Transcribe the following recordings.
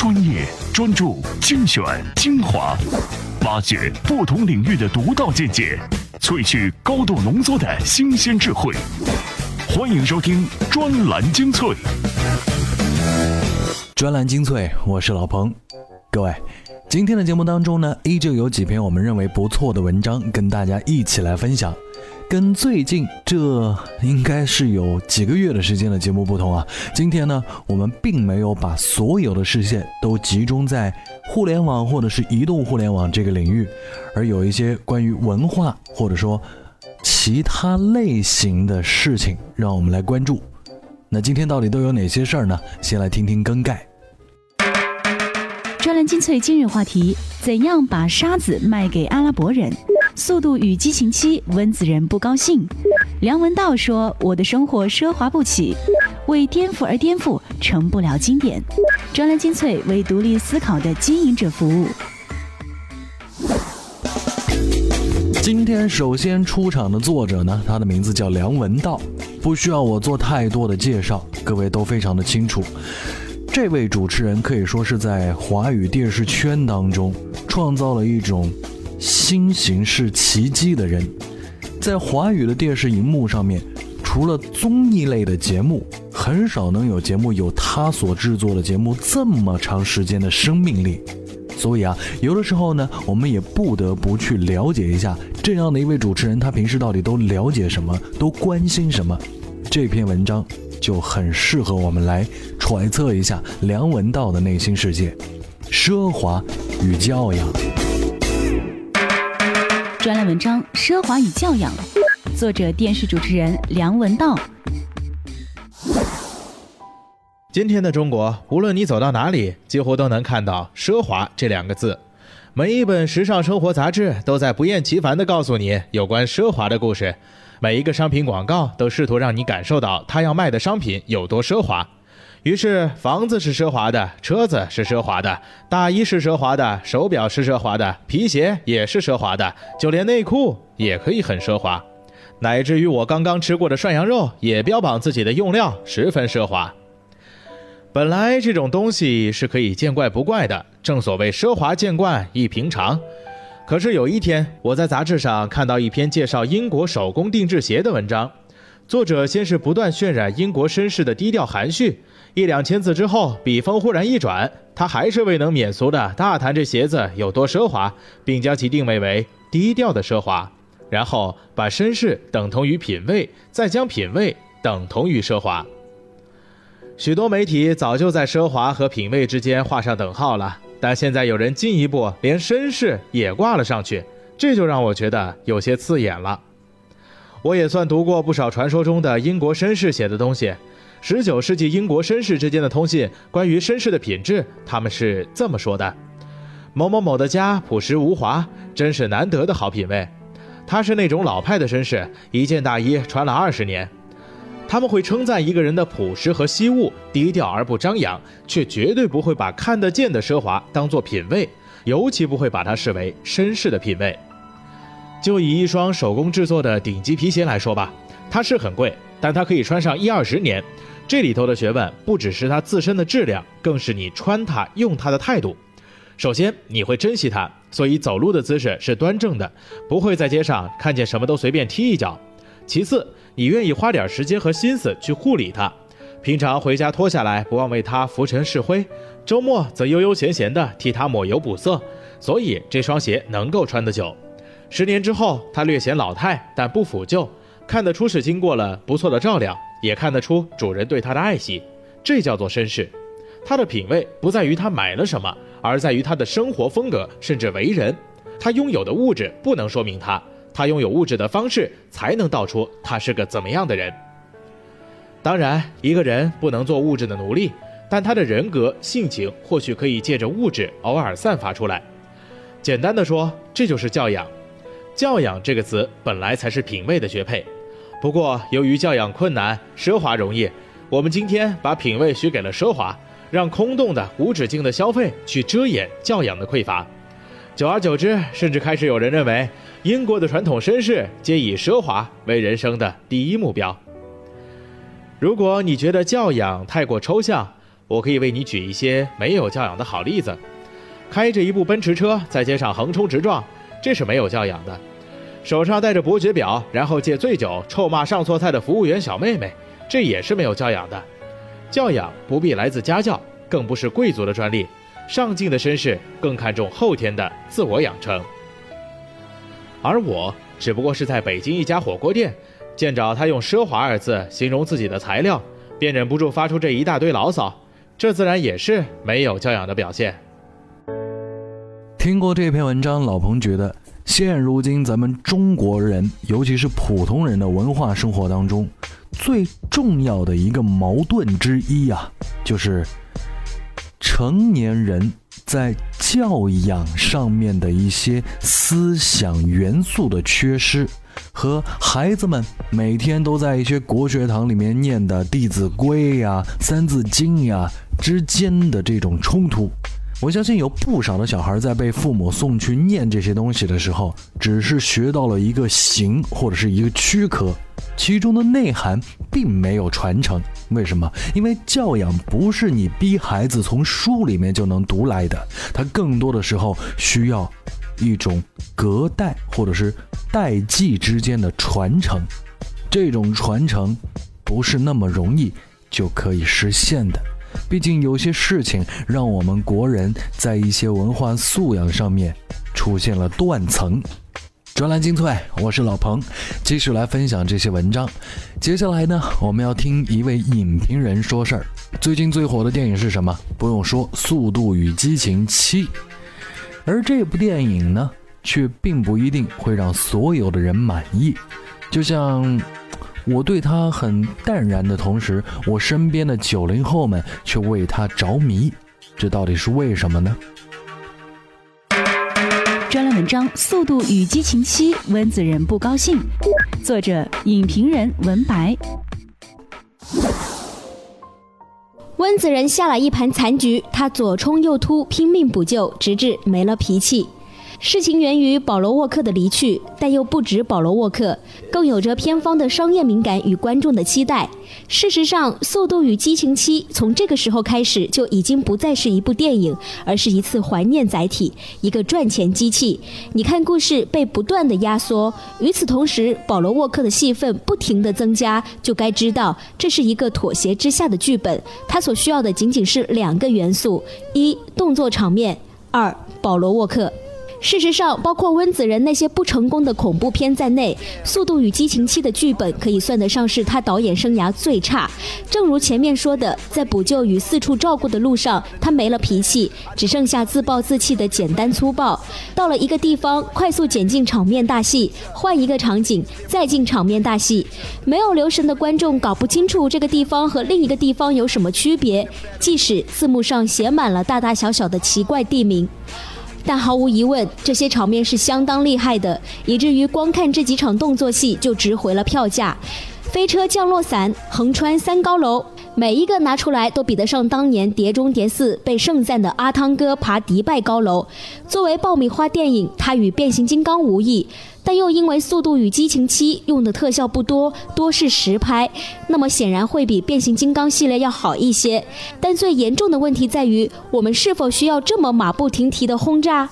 专业、专注、精选、精华，挖掘不同领域的独到见解，萃取高度浓缩的新鲜智慧。欢迎收听专栏精粹。专栏精粹，我是老彭。各位，今天的节目当中呢，依旧有几篇我们认为不错的文章跟大家一起来分享。跟最近这应该是有几个月的时间的节目不同啊，今天呢，我们并没有把所有的视线都集中在互联网或者是移动互联网这个领域，而有一些关于文化或者说其他类型的事情，让我们来关注。那今天到底都有哪些事儿呢？先来听听更改。专栏精粹今日话题：怎样把沙子卖给阿拉伯人？速度与激情七，温子仁不高兴。梁文道说：“我的生活奢华不起，为颠覆而颠覆，成不了经典。”专栏精粹为独立思考的经营者服务。今天首先出场的作者呢，他的名字叫梁文道，不需要我做太多的介绍，各位都非常的清楚。这位主持人可以说是在华语电视圈当中创造了一种新形式奇迹的人，在华语的电视荧幕上面，除了综艺类的节目，很少能有节目有他所制作的节目这么长时间的生命力。所以啊，有的时候呢，我们也不得不去了解一下这样的一位主持人，他平时到底都了解什么，都关心什么。这篇文章。就很适合我们来揣测一下梁文道的内心世界，奢华与教养。专栏文章《奢华与教养》，作者电视主持人梁文道。今天的中国，无论你走到哪里，几乎都能看到“奢华”这两个字。每一本时尚生活杂志都在不厌其烦地告诉你有关奢华的故事。每一个商品广告都试图让你感受到他要卖的商品有多奢华，于是房子是奢华的，车子是奢华的，大衣是奢华的，手表是奢华的，皮鞋也是奢华的，就连内裤也可以很奢华，乃至于我刚刚吃过的涮羊肉也标榜自己的用料十分奢华。本来这种东西是可以见怪不怪的，正所谓奢华见惯亦平常。可是有一天，我在杂志上看到一篇介绍英国手工定制鞋的文章，作者先是不断渲染英国绅士的低调含蓄，一两千字之后，笔锋忽然一转，他还是未能免俗的大谈这鞋子有多奢华，并将其定位为低调的奢华，然后把绅士等同于品味，再将品味等同于奢华。许多媒体早就在奢华和品味之间画上等号了。但现在有人进一步连绅士也挂了上去，这就让我觉得有些刺眼了。我也算读过不少传说中的英国绅士写的东西，十九世纪英国绅士之间的通信，关于绅士的品质，他们是这么说的：某某某的家朴实无华，真是难得的好品味。他是那种老派的绅士，一件大衣穿了二十年。他们会称赞一个人的朴实和惜物，低调而不张扬，却绝对不会把看得见的奢华当做品味，尤其不会把它视为绅士的品味。就以一双手工制作的顶级皮鞋来说吧，它是很贵，但它可以穿上一二十年。这里头的学问不只是它自身的质量，更是你穿它、用它的态度。首先，你会珍惜它，所以走路的姿势是端正的，不会在街上看见什么都随便踢一脚。其次，你愿意花点时间和心思去护理它，平常回家脱下来，不忘为它拂尘拭灰；周末则悠悠闲闲地替它抹油补色，所以这双鞋能够穿得久。十年之后，他略显老态，但不腐旧，看得出是经过了不错的照料，也看得出主人对他的爱惜。这叫做绅士。他的品味不在于他买了什么，而在于他的生活风格，甚至为人。他拥有的物质不能说明他。他拥有物质的方式，才能道出他是个怎么样的人。当然，一个人不能做物质的奴隶，但他的人格性情或许可以借着物质偶尔散发出来。简单的说，这就是教养。教养这个词本来才是品味的绝配，不过由于教养困难，奢华容易，我们今天把品味许给了奢华，让空洞的无止境的消费去遮掩教养的匮乏。久而久之，甚至开始有人认为，英国的传统绅士皆以奢华为人生的第一目标。如果你觉得教养太过抽象，我可以为你举一些没有教养的好例子。开着一部奔驰车在街上横冲直撞，这是没有教养的；手上戴着伯爵表，然后借醉酒臭骂上错菜的服务员小妹妹，这也是没有教养的。教养不必来自家教，更不是贵族的专利。上进的绅士更看重后天的自我养成，而我只不过是在北京一家火锅店见着他用“奢华”二字形容自己的材料，便忍不住发出这一大堆牢骚，这自然也是没有教养的表现。听过这篇文章，老彭觉得，现如今咱们中国人，尤其是普通人的文化生活当中，最重要的一个矛盾之一啊，就是成年人在教养上面的一些思想元素的缺失，和孩子们每天都在一些国学堂里面念的《弟子规》呀、《三字经》呀之间的这种冲突。我相信有不少的小孩在被父母送去念这些东西的时候，只是学到了一个形或者是一个躯壳，其中的内涵并没有传承。为什么？因为教养不是你逼孩子从书里面就能读来的，它更多的时候需要一种隔代或者是代际之间的传承，这种传承不是那么容易就可以实现的。毕竟有些事情让我们国人在一些文化素养上面出现了断层。专栏精粹，我是老彭，继续来分享这些文章。接下来呢，我们要听一位影评人说事儿。最近最火的电影是什么？不用说，《速度与激情七》。而这部电影呢，却并不一定会让所有的人满意。就像。我对他很淡然的同时，我身边的九零后们却为他着迷，这到底是为什么呢？专栏文章《速度与激情七》，温子仁不高兴。作者：影评人文白。温子仁下了一盘残局，他左冲右突，拼命补救，直至没了脾气。事情源于保罗沃克的离去，但又不止保罗沃克，更有着片方的商业敏感与观众的期待。事实上，《速度与激情七》从这个时候开始就已经不再是一部电影，而是一次怀念载体，一个赚钱机器。你看，故事被不断的压缩，与此同时，保罗沃克的戏份不停的增加，就该知道这是一个妥协之下的剧本。他所需要的仅仅是两个元素：一动作场面，二保罗沃克。事实上，包括温子仁那些不成功的恐怖片在内，《速度与激情七》的剧本可以算得上是他导演生涯最差。正如前面说的，在补救与四处照顾的路上，他没了脾气，只剩下自暴自弃的简单粗暴。到了一个地方，快速剪进场面大戏，换一个场景，再进场面大戏，没有留神的观众搞不清楚这个地方和另一个地方有什么区别，即使字幕上写满了大大小小的奇怪地名。但毫无疑问，这些场面是相当厉害的，以至于光看这几场动作戏就值回了票价。飞车降落伞、横穿三高楼，每一个拿出来都比得上当年《碟中谍四》被盛赞的阿汤哥爬迪拜高楼。作为爆米花电影，它与变形金刚无异。但又因为《速度与激情七》用的特效不多，多是实拍，那么显然会比变形金刚系列要好一些。但最严重的问题在于，我们是否需要这么马不停蹄的轰炸？《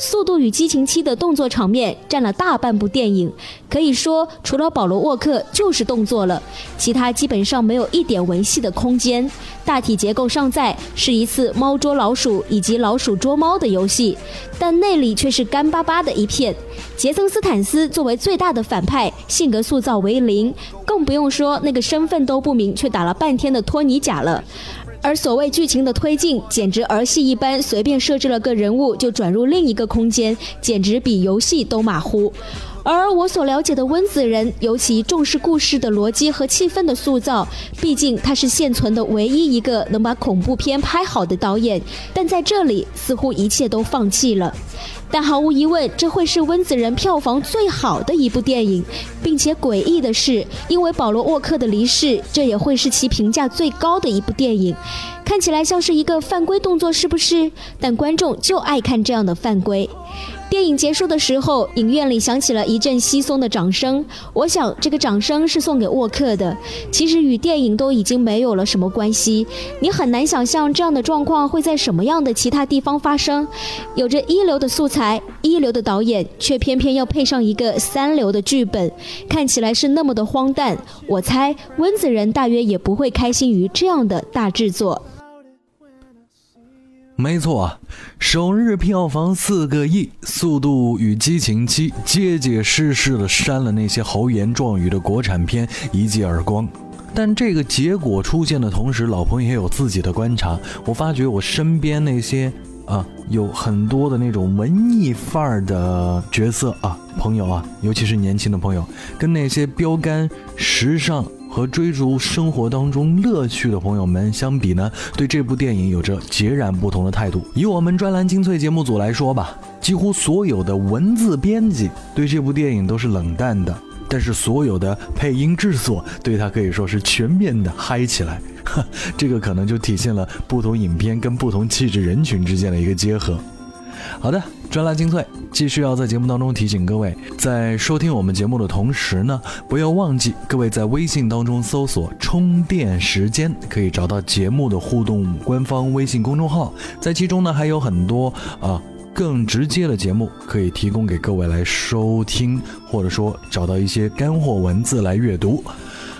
速度与激情七》的动作场面占了大半部电影，可以说除了保罗沃克就是动作了，其他基本上没有一点文戏的空间。大体结构尚在，是一次猫捉老鼠以及老鼠捉猫的游戏，但内里却是干巴巴的一片。杰森斯坦斯作为最大的反派，性格塑造为零，更不用说那个身份都不明却打了半天的托尼贾了。而所谓剧情的推进，简直儿戏一般，随便设置了个人物就转入另一个空间，简直比游戏都马虎。而我所了解的温子仁，尤其重视故事的逻辑和气氛的塑造，毕竟他是现存的唯一一个能把恐怖片拍好的导演，但在这里似乎一切都放弃了。但毫无疑问，这会是温子仁票房最好的一部电影，并且诡异的是，因为保罗沃克的离世，这也会是其评价最高的一部电影。看起来像是一个犯规动作，是不是？但观众就爱看这样的犯规。电影结束的时候，影院里响起了一阵稀松的掌声。我想，这个掌声是送给沃克的，其实与电影都已经没有了什么关系。你很难想象这样的状况会在什么样的其他地方发生。有着一流的素材、一流的导演，却偏偏要配上一个三流的剧本，看起来是那么的荒诞。我猜温子仁大约也不会开心于这样的大制作。没错啊，首日票房四个亿，《速度与激情七》结结实实的扇了那些豪言壮语的国产片一记耳光。但这个结果出现的同时，老彭也有自己的观察。我发觉我身边那些啊，有很多的那种文艺范儿的角色啊，朋友啊，尤其是年轻的朋友，跟那些标杆时尚。和追逐生活当中乐趣的朋友们相比呢，对这部电影有着截然不同的态度。以我们专栏精粹节目组来说吧，几乎所有的文字编辑对这部电影都是冷淡的，但是所有的配音制作对它可以说是全面的嗨起来。这个可能就体现了不同影片跟不同气质人群之间的一个结合。好的。专栏精粹，继续要在节目当中提醒各位，在收听我们节目的同时呢，不要忘记各位在微信当中搜索“充电时间”，可以找到节目的互动官方微信公众号，在其中呢还有很多啊更直接的节目可以提供给各位来收听，或者说找到一些干货文字来阅读。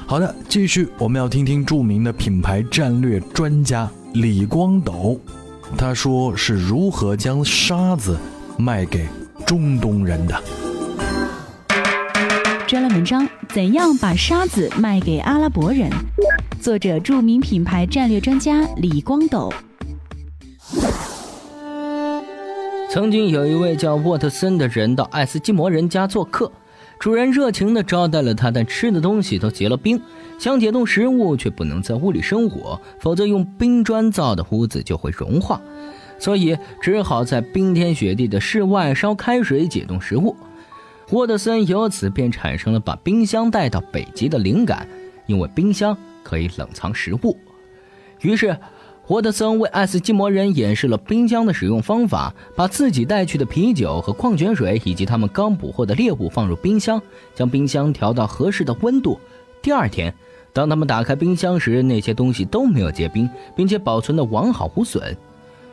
好的，继续我们要听听著名的品牌战略专家李光斗，他说是如何将沙子。卖给中东人的专栏文章：怎样把沙子卖给阿拉伯人？作者：著名品牌战略专家李光斗。曾经有一位叫沃特森的人到爱斯基摩人家做客，主人热情地招待了他，但吃的东西都结了冰，想解冻食物却不能在屋里生火，否则用冰砖造的屋子就会融化。所以只好在冰天雪地的室外烧开水解冻食物。沃德森由此便产生了把冰箱带到北极的灵感，因为冰箱可以冷藏食物。于是，沃德森为爱斯基摩人演示了冰箱的使用方法：把自己带去的啤酒和矿泉水以及他们刚捕获的猎物放入冰箱，将冰箱调到合适的温度。第二天，当他们打开冰箱时，那些东西都没有结冰，并且保存的完好无损。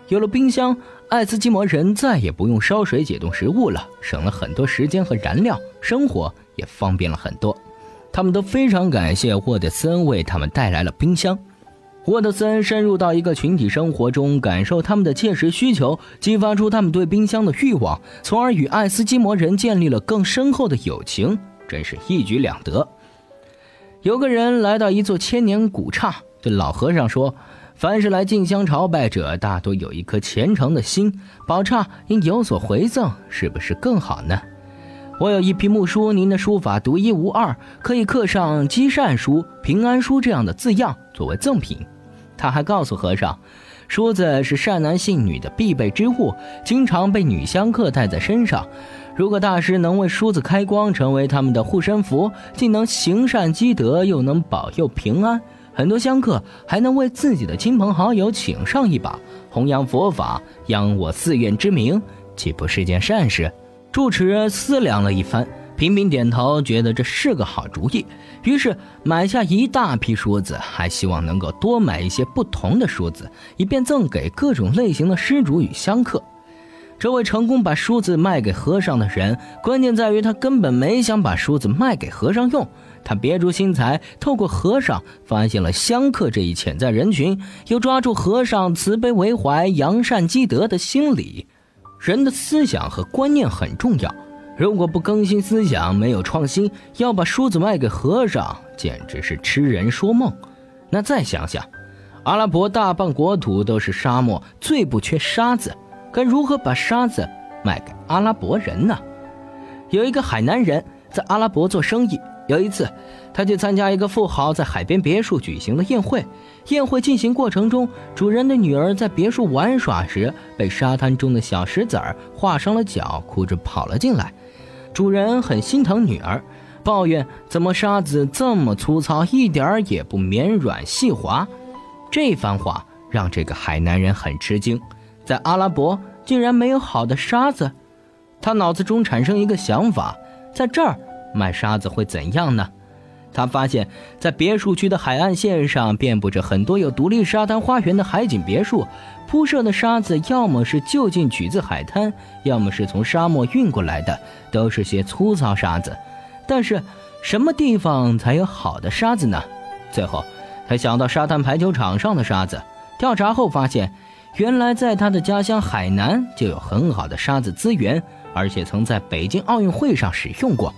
有了冰箱，爱斯基摩人再也不用烧水解冻食物了，省了很多时间和燃料，生活也方便了很多。他们都非常感谢沃德森为他们带来了冰箱。沃德森深入到一个群体生活中，感受他们的切实需求，激发出他们对冰箱的欲望，从而与爱斯基摩人建立了更深厚的友情，真是一举两得。有个人来到一座千年古刹，对老和尚说。凡是来进香朝拜者，大多有一颗虔诚的心，宝刹应有所回赠，是不是更好呢？我有一批木书，您的书法独一无二，可以刻上“积善书”“平安书”这样的字样作为赠品。他还告诉和尚，梳子是善男信女的必备之物，经常被女香客带在身上。如果大师能为梳子开光，成为他们的护身符，既能行善积德，又能保佑平安。很多香客还能为自己的亲朋好友请上一把，弘扬佛法，扬我寺院之名，岂不是件善事？住持思量了一番，频频点头，觉得这是个好主意，于是买下一大批梳子，还希望能够多买一些不同的梳子，以便赠给各种类型的施主与香客。这位成功把梳子卖给和尚的人，关键在于他根本没想把梳子卖给和尚用。他别出心裁，透过和尚发现了香客这一潜在人群，又抓住和尚慈悲为怀、扬善积德的心理。人的思想和观念很重要，如果不更新思想，没有创新，要把梳子卖给和尚，简直是痴人说梦。那再想想，阿拉伯大半国土都是沙漠，最不缺沙子，该如何把沙子卖给阿拉伯人呢？有一个海南人在阿拉伯做生意。有一次，他去参加一个富豪在海边别墅举行的宴会。宴会进行过程中，主人的女儿在别墅玩耍时，被沙滩中的小石子儿划伤了脚，哭着跑了进来。主人很心疼女儿，抱怨怎么沙子这么粗糙，一点儿也不绵软细滑。这番话让这个海南人很吃惊，在阿拉伯竟然没有好的沙子。他脑子中产生一个想法：在这儿卖沙子会怎样呢？他发现，在别墅区的海岸线上，遍布着很多有独立沙滩花园的海景别墅，铺设的沙子要么是就近取自海滩，要么是从沙漠运过来的，都是些粗糙沙子。但是，什么地方才有好的沙子呢？最后，他想到沙滩排球场上的沙子。调查后发现，原来在他的家乡海南就有很好的沙子资源，而且曾在北京奥运会上使用过。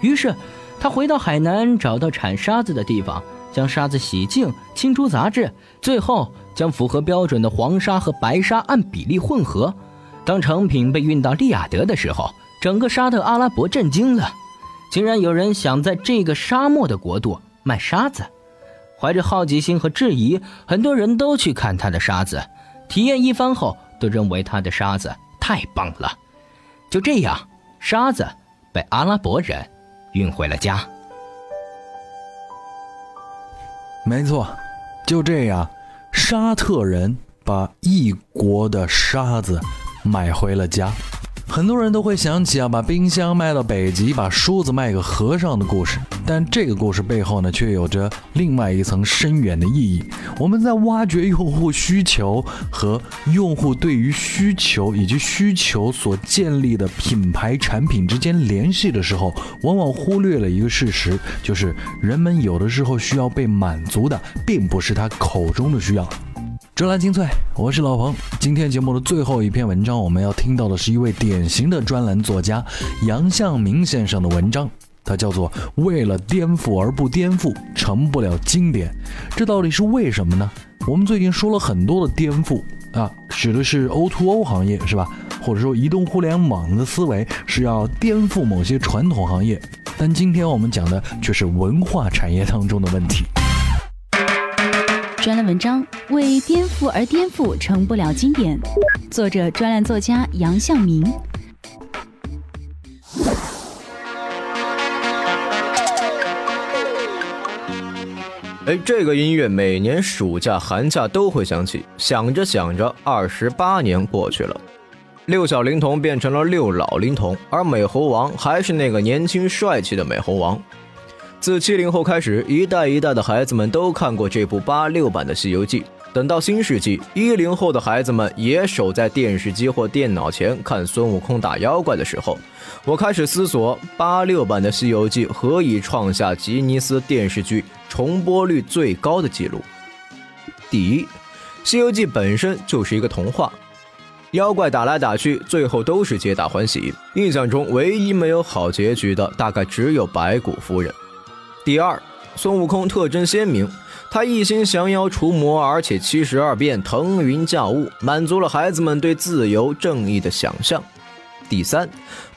于是。他回到海南，找到产沙子的地方，将沙子洗净，清除杂质，最后将符合标准的黄沙和白沙按比例混合。当成品被运到利雅得的时候，整个沙特阿拉伯震惊了，竟然有人想在这个沙漠的国度卖沙子。怀着好奇心和质疑，很多人都去看他的沙子，体验一番后，都认为他的沙子太棒了。就这样，沙子被阿拉伯人。运回了家。没错，就这样，沙特人把异国的沙子买回了家。很多人都会想起啊，把冰箱卖到北极，把梳子卖给和尚的故事。但这个故事背后呢，却有着另外一层深远的意义。我们在挖掘用户需求和用户对于需求以及需求所建立的品牌产品之间联系的时候，往往忽略了一个事实，就是人们有的时候需要被满足的，并不是他口中的需要。专栏精粹，我是老彭。今天节目的最后一篇文章，我们要听到的是一位典型的专栏作家杨向明先生的文章，他叫做《为了颠覆而不颠覆，成不了经典》。这到底是为什么呢？我们最近说了很多的颠覆啊，指的是 O2O 行业，是吧？或者说移动互联网的思维是要颠覆某些传统行业，但今天我们讲的却是文化产业当中的问题。专栏文章为颠覆而颠覆，成不了经典。作者：专栏作家杨向明。哎，这个音乐每年暑假、寒假都会响起。想着想着，二十八年过去了，六小龄童变成了六老龄童，而美猴王还是那个年轻帅气的美猴王。自七零后开始，一代一代的孩子们都看过这部八六版的《西游记》。等到新世纪，一零后的孩子们也守在电视机或电脑前看孙悟空打妖怪的时候，我开始思索八六版的《西游记》何以创下吉尼斯电视剧重播率最高的记录。第一，《西游记》本身就是一个童话，妖怪打来打去，最后都是皆大欢喜。印象中，唯一没有好结局的，大概只有白骨夫人。第二，孙悟空特征鲜明，他一心降妖除魔，而且七十二变腾云驾雾，满足了孩子们对自由正义的想象。第三，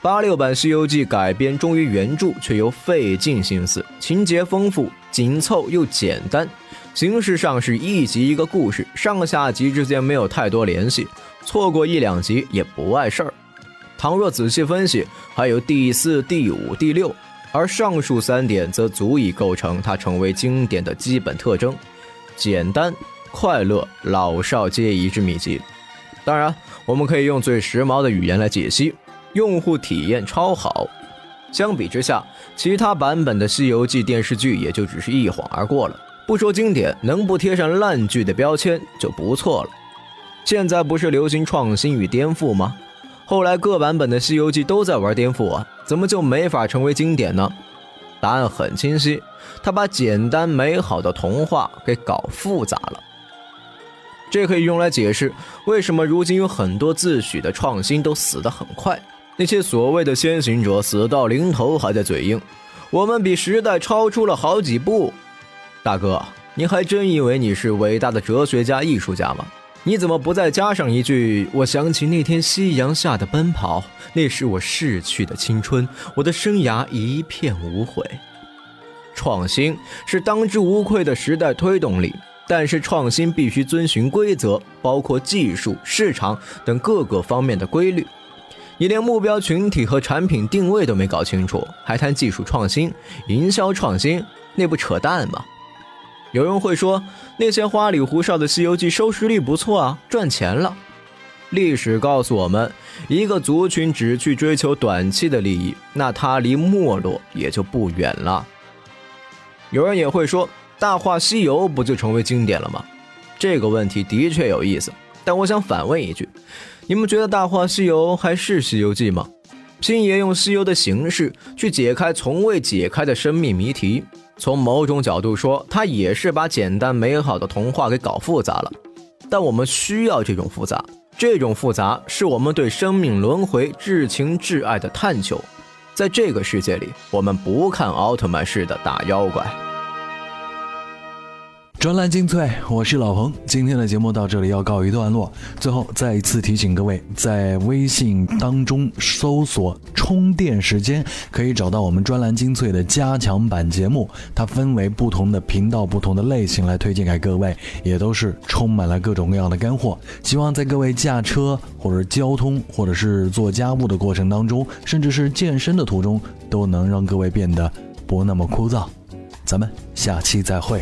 八六版《西游记》改编忠于原著，却又费尽心思，情节丰富，紧凑又简单，形式上是一集一个故事，上下集之间没有太多联系，错过一两集也不碍事儿。倘若仔细分析，还有第四、第五、第六。而上述三点则足以构成它成为经典的基本特征：简单、快乐、老少皆宜之秘籍。当然，我们可以用最时髦的语言来解析：用户体验超好。相比之下，其他版本的《西游记》电视剧也就只是一晃而过了。不说经典，能不贴上烂剧的标签就不错了。现在不是流行创新与颠覆吗？后来各版本的《西游记》都在玩颠覆啊，怎么就没法成为经典呢？答案很清晰，他把简单美好的童话给搞复杂了。这可以用来解释为什么如今有很多自诩的创新都死得很快。那些所谓的先行者死到临头还在嘴硬，我们比时代超出了好几步。大哥，你还真以为你是伟大的哲学家、艺术家吗？你怎么不再加上一句？我想起那天夕阳下的奔跑，那是我逝去的青春，我的生涯一片无悔。创新是当之无愧的时代推动力，但是创新必须遵循规则，包括技术、市场等各个方面的规律。你连目标群体和产品定位都没搞清楚，还谈技术创新、营销创新，那不扯淡吗？有人会说，那些花里胡哨的《西游记》收视率不错啊，赚钱了。历史告诉我们，一个族群只去追求短期的利益，那它离没落也就不远了。有人也会说，《大话西游》不就成为经典了吗？这个问题的确有意思，但我想反问一句：你们觉得《大话西游》还是《西游记》吗？星爷用西游的形式去解开从未解开的生命谜题，从某种角度说，他也是把简单美好的童话给搞复杂了。但我们需要这种复杂。这种复杂是我们对生命轮回至情至爱的探求，在这个世界里，我们不看奥特曼式的打妖怪。专栏精粹，我是老彭。今天的节目到这里要告一段落。最后再一次提醒各位，在微信当中搜索“充电时间”，可以找到我们专栏精粹的加强版节目。它分为不同的频道、不同的类型来推荐给各位，也都是充满了各种各样的干货。希望在各位驾车或者交通，或者是做家务的过程当中，甚至是健身的途中，都能让各位变得不那么枯燥。咱们下期再会。